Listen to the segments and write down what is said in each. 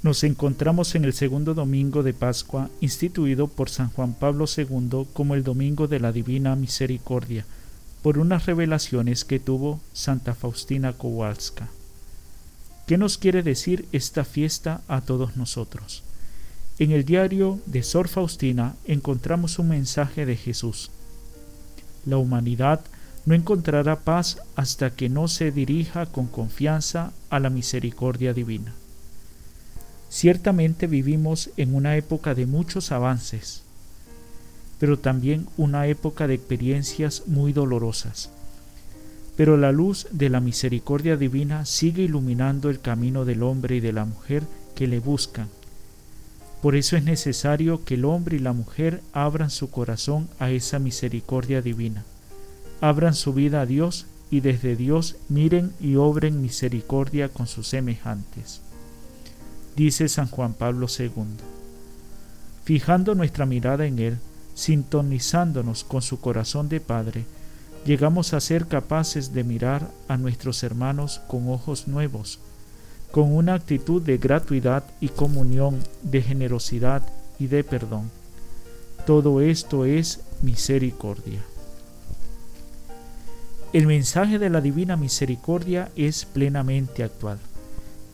Nos encontramos en el segundo domingo de Pascua, instituido por San Juan Pablo II como el Domingo de la Divina Misericordia, por unas revelaciones que tuvo Santa Faustina Kowalska. ¿Qué nos quiere decir esta fiesta a todos nosotros? En el diario de Sor Faustina encontramos un mensaje de Jesús. La humanidad no encontrará paz hasta que no se dirija con confianza a la misericordia divina. Ciertamente vivimos en una época de muchos avances, pero también una época de experiencias muy dolorosas. Pero la luz de la misericordia divina sigue iluminando el camino del hombre y de la mujer que le buscan. Por eso es necesario que el hombre y la mujer abran su corazón a esa misericordia divina, abran su vida a Dios y desde Dios miren y obren misericordia con sus semejantes dice San Juan Pablo II. Fijando nuestra mirada en Él, sintonizándonos con su corazón de Padre, llegamos a ser capaces de mirar a nuestros hermanos con ojos nuevos, con una actitud de gratuidad y comunión, de generosidad y de perdón. Todo esto es misericordia. El mensaje de la divina misericordia es plenamente actual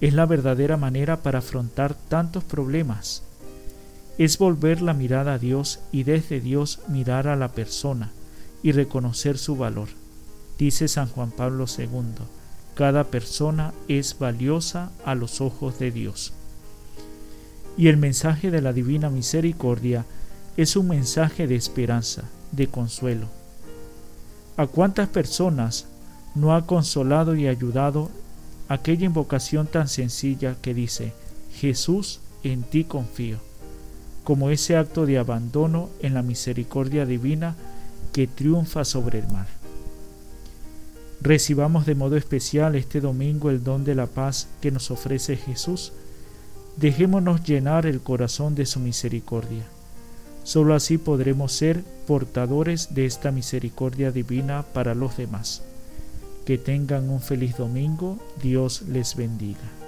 es la verdadera manera para afrontar tantos problemas. Es volver la mirada a Dios y desde Dios mirar a la persona y reconocer su valor. Dice San Juan Pablo II, cada persona es valiosa a los ojos de Dios. Y el mensaje de la divina misericordia es un mensaje de esperanza, de consuelo. ¿A cuántas personas no ha consolado y ayudado aquella invocación tan sencilla que dice, Jesús, en ti confío, como ese acto de abandono en la misericordia divina que triunfa sobre el mal. Recibamos de modo especial este domingo el don de la paz que nos ofrece Jesús. Dejémonos llenar el corazón de su misericordia. Solo así podremos ser portadores de esta misericordia divina para los demás. Que tengan un feliz domingo. Dios les bendiga.